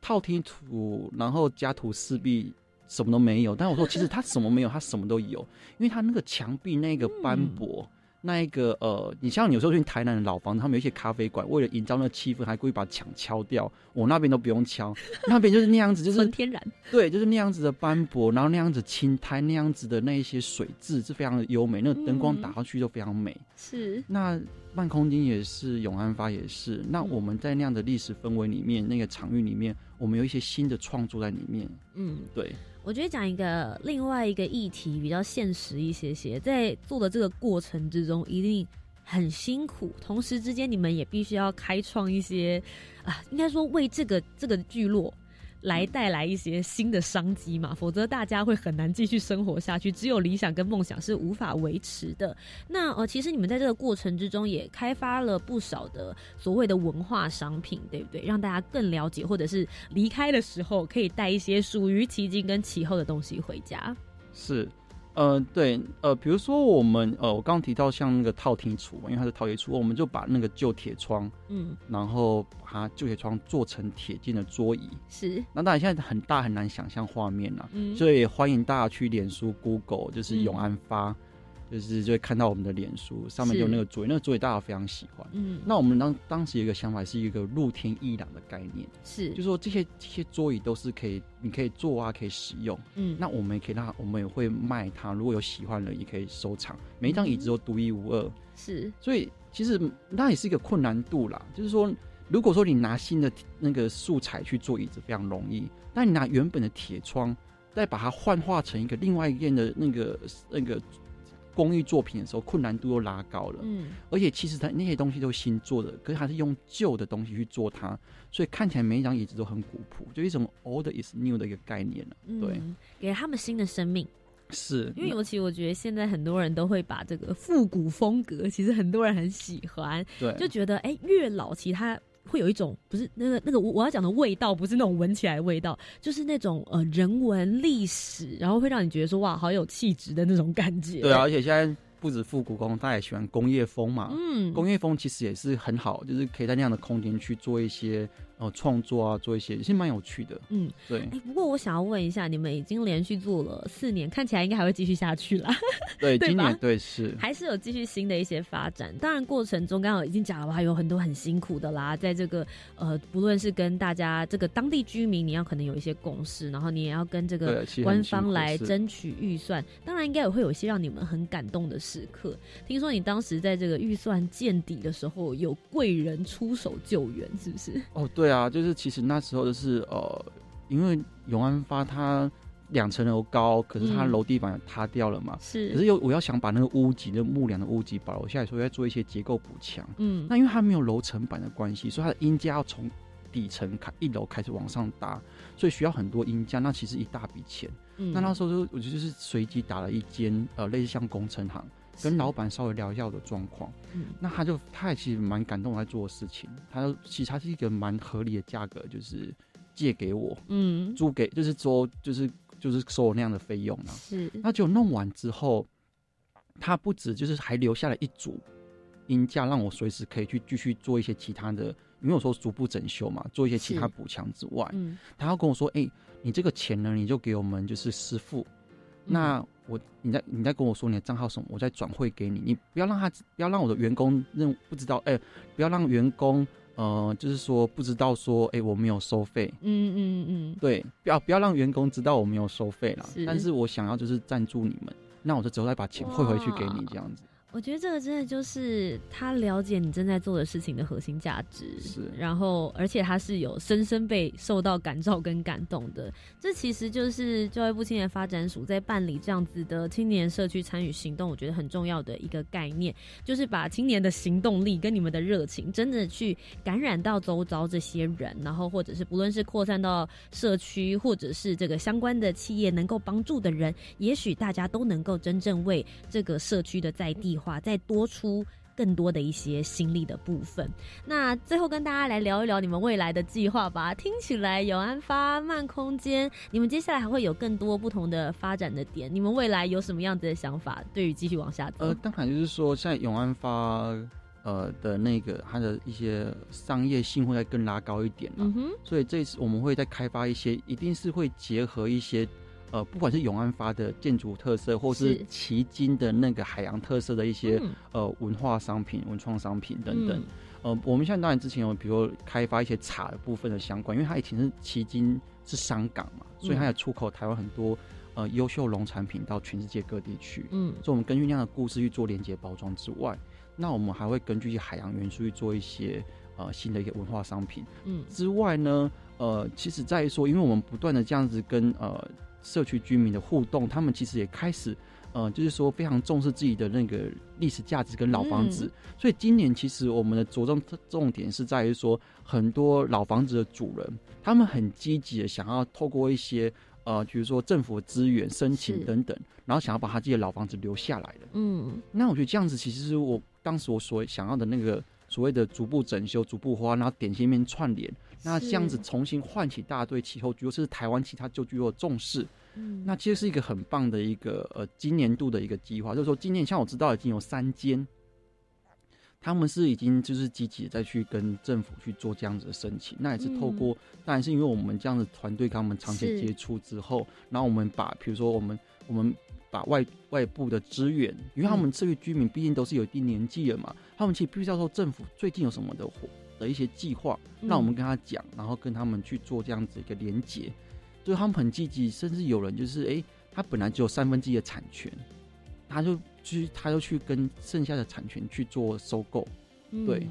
套听土，然后家徒四壁。什么都没有，但我说 [laughs] 其实他什么没有，他什么都有，因为他那个墙壁那个斑驳，那一个呃，你像有时候去台南的老房子，他们有一些咖啡馆，为了营造那气氛，还故意把墙敲掉。我那边都不用敲，[laughs] 那边就是那样子，就是很天然，对，就是那样子的斑驳，然后那样子青苔，那样子的那一些水质是非常的优美，那个灯光打上去就非常美。是，那半空间也是，永安发也是。那我们在那样的历史氛围里面，那个场域里面，我们有一些新的创作在里面。嗯，对。我觉得讲一个另外一个议题比较现实一些些，在做的这个过程之中一定很辛苦，同时之间你们也必须要开创一些啊，应该说为这个这个聚落。来带来一些新的商机嘛，否则大家会很难继续生活下去。只有理想跟梦想是无法维持的。那呃，其实你们在这个过程之中也开发了不少的所谓的文化商品，对不对？让大家更了解，或者是离开的时候可以带一些属于奇迹跟其后的东西回家。是。呃，对，呃，比如说我们，呃，我刚刚提到像那个套厅橱，因为它是套铁橱，我们就把那个旧铁窗，嗯，然后把它旧铁窗做成铁件的桌椅，是。那当然现在很大，很难想象画面了，嗯，所以欢迎大家去脸书、Google，就是永安发。就是就会看到我们的脸书上面有那个桌椅，那个桌椅大家非常喜欢。嗯，那我们当当时有一个想法，是一个露天一览的概念，是，就说这些这些桌椅都是可以，你可以坐啊，可以使用。嗯，那我们也可以让，我们也会卖它，如果有喜欢的也可以收藏。每一张椅子都独一无二，是。所以其实那也是一个困难度啦，就是说，如果说你拿新的那个素材去做椅子非常容易，但你拿原本的铁窗，再把它幻化成一个另外一件的那个那个。工艺作品的时候，困难度又拉高了。嗯，而且其实它那些东西都是新做的，可是还是用旧的东西去做它，所以看起来每一张椅子都很古朴，就一种 old is new 的一个概念了。对，给他们新的生命。是，因为尤其我觉得现在很多人都会把这个复古风格，其实很多人很喜欢。对，就觉得哎，越老其他。会有一种不是那个那个我我要讲的味道，不是那种闻起来的味道，就是那种呃人文历史，然后会让你觉得说哇好有气质的那种感觉。对啊，而且现在不止复古风，大家也喜欢工业风嘛。嗯，工业风其实也是很好，就是可以在那样的空间去做一些呃创作啊，做一些，也是蛮有趣的。嗯，对。哎，不过我想要问一下，你们已经连续做了四年，看起来应该还会继续下去啦。[laughs] 对，今年对是还是有继续新的一些发展。当然过程中刚好已经讲了，还有很多很辛苦的啦。在这个呃，不论是跟大家这个当地居民，你要可能有一些共识，然后你也要跟这个官方来争取预算。当然应该也会有一些让你们很感动的时刻。听说你当时在这个预算见底的时候，有贵人出手救援，是不是？哦，对啊，就是其实那时候就是呃，因为永安发它。两层楼高，可是它楼地板塌掉了嘛？是。可是又我要想把那个屋脊那木梁的屋脊保留下来，所以要做一些结构补强。嗯。那因为它没有楼层板的关系，所以它的阴架要从底层开一楼开始往上搭，所以需要很多阴架。那其实一大笔钱。嗯。那那时候就我就是随机打了一间呃类似像工程行，跟老板稍微聊一下我的状况。嗯。那他就他也其实蛮感动我在做的事情，他其实他是一个蛮合理的价格，就是借给我，嗯，租给就是说就是。就是收我那样的费用呢，是。那就弄完之后，他不止就是还留下了一组音架，让我随时可以去继续做一些其他的，因为我说逐步整修嘛，做一些其他补强之外，嗯，他要跟我说，哎，你这个钱呢，你就给我们就是师傅，那我你在你在跟我说你的账号什么，我再转汇给你，你不要让他不要让我的员工认不知道，哎，不要让员工。呃，就是说不知道说，哎，我没有收费。嗯嗯嗯，对，不要不要让员工知道我没有收费了。但是我想要就是赞助你们，那我就之后再把钱汇回去给你这样子。我觉得这个真的就是他了解你正在做的事情的核心价值，是，然后而且他是有深深被受到感召跟感动的。这其实就是教育部青年发展署在办理这样子的青年社区参与行动，我觉得很重要的一个概念，就是把青年的行动力跟你们的热情，真的去感染到周遭这些人，然后或者是不论是扩散到社区，或者是这个相关的企业能够帮助的人，也许大家都能够真正为这个社区的在地。话再多出更多的一些心力的部分。那最后跟大家来聊一聊你们未来的计划吧。听起来有安发慢空间，你们接下来还会有更多不同的发展的点。你们未来有什么样子的想法？对于继续往下走？呃，当然就是说，在永安发呃的那个它的一些商业性会再更拉高一点了。所以这次我们会再开发一些，一定是会结合一些。呃，不管是永安发的建筑特色，或是旗津的那个海洋特色的一些呃文化商品、文创商品等等，呃，我们现在当然之前有，比如开发一些茶的部分的相关，因为它以前是迄今是商港嘛，所以它也出口台湾很多呃优秀农产品到全世界各地去。嗯，所以我们根据那样的故事去做连接包装之外，那我们还会根据一些海洋元素去做一些呃新的一些文化商品。嗯，之外呢，呃，其实在于说，因为我们不断的这样子跟呃。社区居民的互动，他们其实也开始，呃，就是说非常重视自己的那个历史价值跟老房子。所以今年其实我们的着重重点是在于说，很多老房子的主人，他们很积极的想要透过一些呃，比如说政府资源申请等等，然后想要把他自己的老房子留下来的。嗯，那我觉得这样子其实是我当时我所想要的那个所谓的逐步整修、逐步花，然后点心面串联。那这样子重新唤起大家对气候居或是台湾其他旧居的重视，嗯，那其实是一个很棒的一个呃今年度的一个计划。就是说，今年像我知道已经有三间，他们是已经就是积极再去跟政府去做这样子的申请。那也是透过，当然是因为我们这样子团队跟他们长期接触之后，然后我们把比如说我们我们把外外部的资源，因为他们这位居民毕竟都是有一定年纪了嘛，他们其实必须要说政府最近有什么的活。的一些计划，让我们跟他讲，然后跟他们去做这样子一个连接，所以他们很积极，甚至有人就是，哎，他本来只有三分之一的产权，他就去，他就去跟剩下的产权去做收购。对，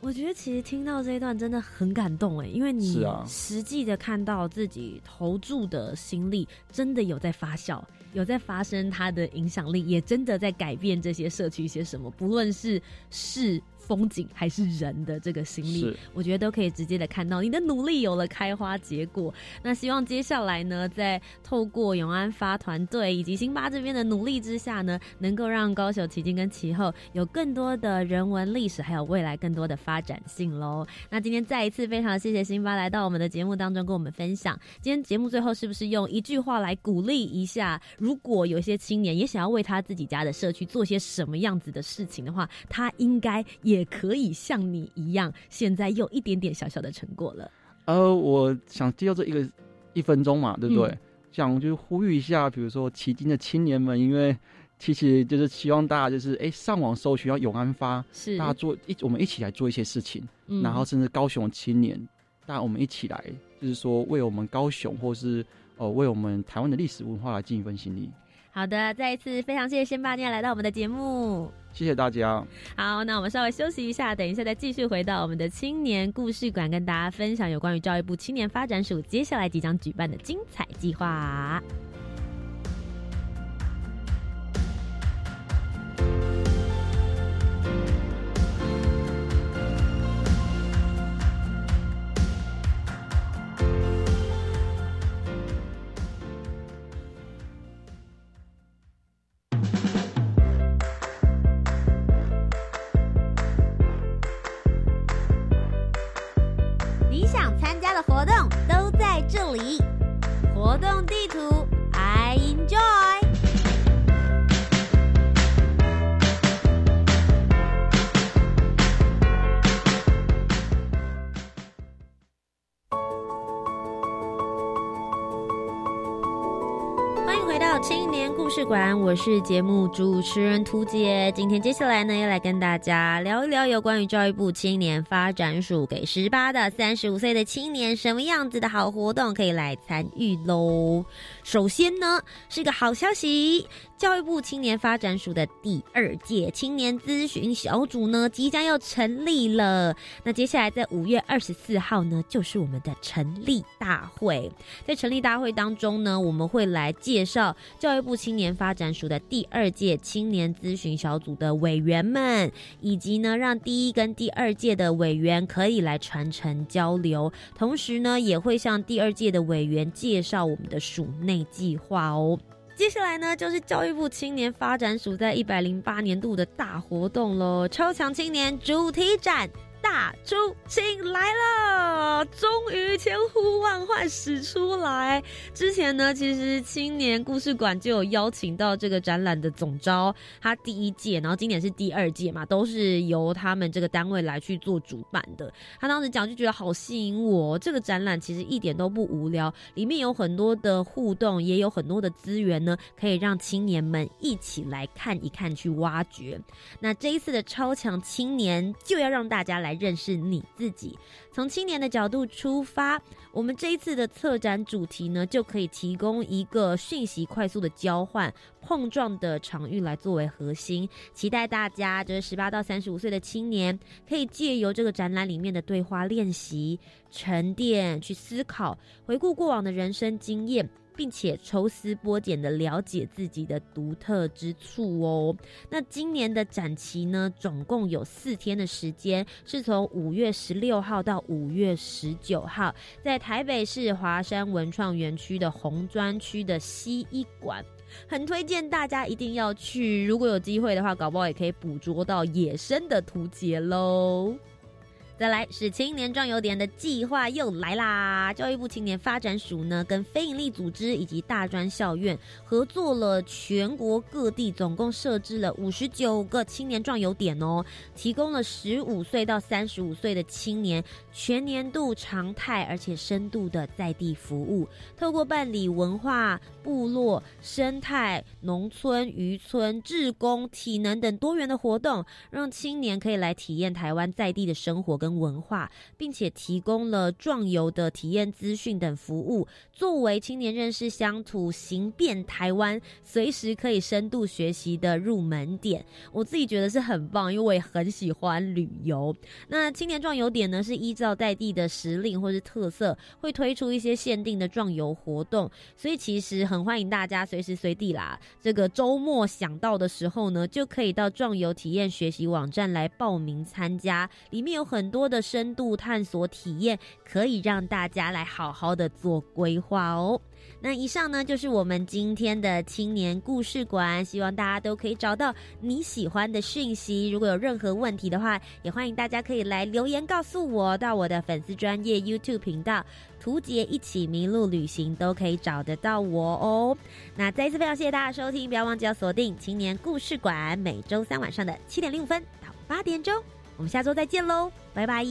我觉得其实听到这一段真的很感动哎，因为你实际的看到自己投注的心力真的有在发酵，有在发生它的影响力，也真的在改变这些社区一些什么，不论是是。风景还是人的这个心力，我觉得都可以直接的看到你的努力有了开花结果。那希望接下来呢，在透过永安发团队以及辛巴这边的努力之下呢，能够让高雄奇经跟其后有更多的人文历史，还有未来更多的发展性喽。那今天再一次非常谢谢辛巴来到我们的节目当中跟我们分享。今天节目最后是不是用一句话来鼓励一下？如果有一些青年也想要为他自己家的社区做些什么样子的事情的话，他应该也。也可以像你一样，现在有一点点小小的成果了。呃，我想借到这一个一分钟嘛，对不对？想就是呼吁一下，比如说迄今的青年们，因为其实就是希望大家就是哎上网搜寻要永安发，是大家做一我们一起来做一些事情，然后甚至高雄青年，大家我们一起来，就是说为我们高雄或是呃为我们台湾的历史文化来尽一份心力。好的，再一次非常谢谢申爸念来到我们的节目，谢谢大家。好，那我们稍微休息一下，等一下再继续回到我们的青年故事馆，跟大家分享有关于教育部青年发展署接下来即将举办的精彩计划。我是节目主持人涂杰，今天接下来呢，要来跟大家聊一聊有关于教育部青年发展署给十八到三十五岁的青年什么样子的好活动可以来参与喽。首先呢，是个好消息。教育部青年发展署的第二届青年咨询小组呢，即将要成立了。那接下来在五月二十四号呢，就是我们的成立大会。在成立大会当中呢，我们会来介绍教育部青年发展署的第二届青年咨询小组的委员们，以及呢，让第一跟第二届的委员可以来传承交流。同时呢，也会向第二届的委员介绍我们的署内计划哦。接下来呢，就是教育部青年发展署在一百零八年度的大活动喽——超强青年主题展。大出请来了，终于千呼万唤始出来。之前呢，其实青年故事馆就有邀请到这个展览的总招，他第一届，然后今年是第二届嘛，都是由他们这个单位来去做主办的。他当时讲就觉得好吸引我，这个展览其实一点都不无聊，里面有很多的互动，也有很多的资源呢，可以让青年们一起来看一看，去挖掘。那这一次的超强青年就要让大家来。来认识你自己，从青年的角度出发，我们这一次的策展主题呢，就可以提供一个讯息快速的交换、碰撞的场域来作为核心。期待大家，就是十八到三十五岁的青年，可以借由这个展览里面的对话练习、沉淀、去思考、回顾过往的人生经验。并且抽丝剥茧的了解自己的独特之处哦。那今年的展期呢，总共有四天的时间，是从五月十六号到五月十九号，在台北市华山文创园区的红砖区的西一馆，很推荐大家一定要去。如果有机会的话，搞不好也可以捕捉到野生的图节喽。再来是青年壮游点的计划又来啦！教育部青年发展署呢，跟非营利组织以及大专校院合作了，全国各地总共设置了五十九个青年壮游点哦，提供了十五岁到三十五岁的青年全年度常态而且深度的在地服务，透过办理文化、部落、生态、农村、渔村、志工、体能等多元的活动，让青年可以来体验台湾在地的生活跟文化，并且提供了壮游的体验资讯等服务，作为青年认识乡土、行遍台湾、随时可以深度学习的入门点。我自己觉得是很棒，因为我也很喜欢旅游。那青年壮游点呢，是依照在地的时令或是特色，会推出一些限定的壮游活动，所以其实很欢迎大家随时随地啦。这个周末想到的时候呢，就可以到壮游体验学习网站来报名参加，里面有很多。多的深度探索体验，可以让大家来好好的做规划哦。那以上呢，就是我们今天的青年故事馆，希望大家都可以找到你喜欢的讯息。如果有任何问题的话，也欢迎大家可以来留言告诉我，到我的粉丝专业 YouTube 频道“图杰一起迷路旅行”都可以找得到我哦。那再一次非常谢谢大家收听，不要忘记要锁定青年故事馆，每周三晚上的七点零五分到八点钟。我们下周再见喽，拜拜。